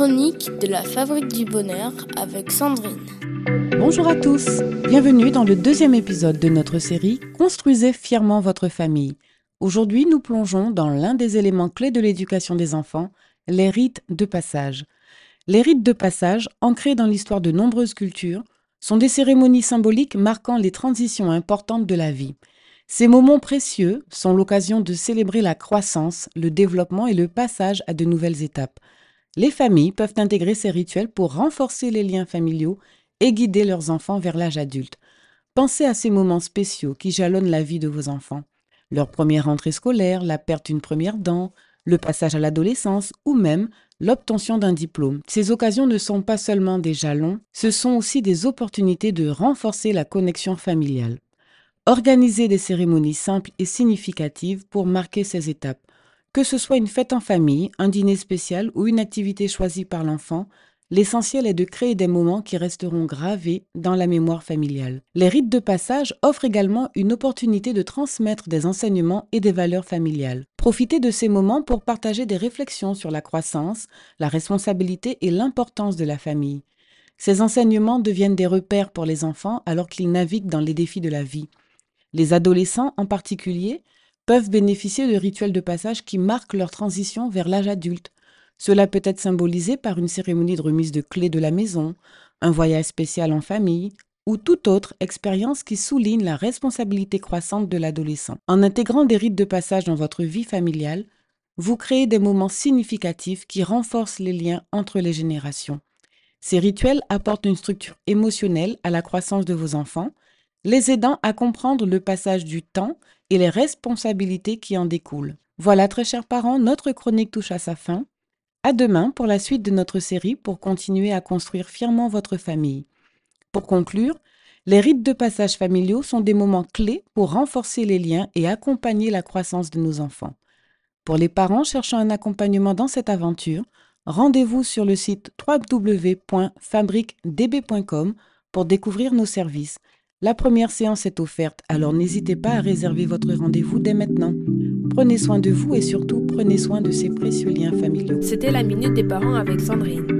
chroniques de la Fabrique du Bonheur avec Sandrine. Bonjour à tous, bienvenue dans le deuxième épisode de notre série Construisez fièrement votre famille. Aujourd'hui, nous plongeons dans l'un des éléments clés de l'éducation des enfants, les rites de passage. Les rites de passage, ancrés dans l'histoire de nombreuses cultures, sont des cérémonies symboliques marquant les transitions importantes de la vie. Ces moments précieux sont l'occasion de célébrer la croissance, le développement et le passage à de nouvelles étapes. Les familles peuvent intégrer ces rituels pour renforcer les liens familiaux et guider leurs enfants vers l'âge adulte. Pensez à ces moments spéciaux qui jalonnent la vie de vos enfants. Leur première rentrée scolaire, la perte d'une première dent, le passage à l'adolescence ou même l'obtention d'un diplôme. Ces occasions ne sont pas seulement des jalons, ce sont aussi des opportunités de renforcer la connexion familiale. Organisez des cérémonies simples et significatives pour marquer ces étapes. Que ce soit une fête en famille, un dîner spécial ou une activité choisie par l'enfant, l'essentiel est de créer des moments qui resteront gravés dans la mémoire familiale. Les rites de passage offrent également une opportunité de transmettre des enseignements et des valeurs familiales. Profitez de ces moments pour partager des réflexions sur la croissance, la responsabilité et l'importance de la famille. Ces enseignements deviennent des repères pour les enfants alors qu'ils naviguent dans les défis de la vie. Les adolescents en particulier peuvent bénéficier de rituels de passage qui marquent leur transition vers l'âge adulte. Cela peut être symbolisé par une cérémonie de remise de clés de la maison, un voyage spécial en famille ou toute autre expérience qui souligne la responsabilité croissante de l'adolescent. En intégrant des rites de passage dans votre vie familiale, vous créez des moments significatifs qui renforcent les liens entre les générations. Ces rituels apportent une structure émotionnelle à la croissance de vos enfants les aidant à comprendre le passage du temps et les responsabilités qui en découlent. Voilà, très chers parents, notre chronique touche à sa fin. À demain pour la suite de notre série pour continuer à construire fièrement votre famille. Pour conclure, les rites de passage familiaux sont des moments clés pour renforcer les liens et accompagner la croissance de nos enfants. Pour les parents cherchant un accompagnement dans cette aventure, rendez-vous sur le site www.fabriquedb.com pour découvrir nos services. La première séance est offerte, alors n'hésitez pas à réserver votre rendez-vous dès maintenant. Prenez soin de vous et surtout prenez soin de ces précieux liens familiaux. C'était la Minute des Parents avec Sandrine.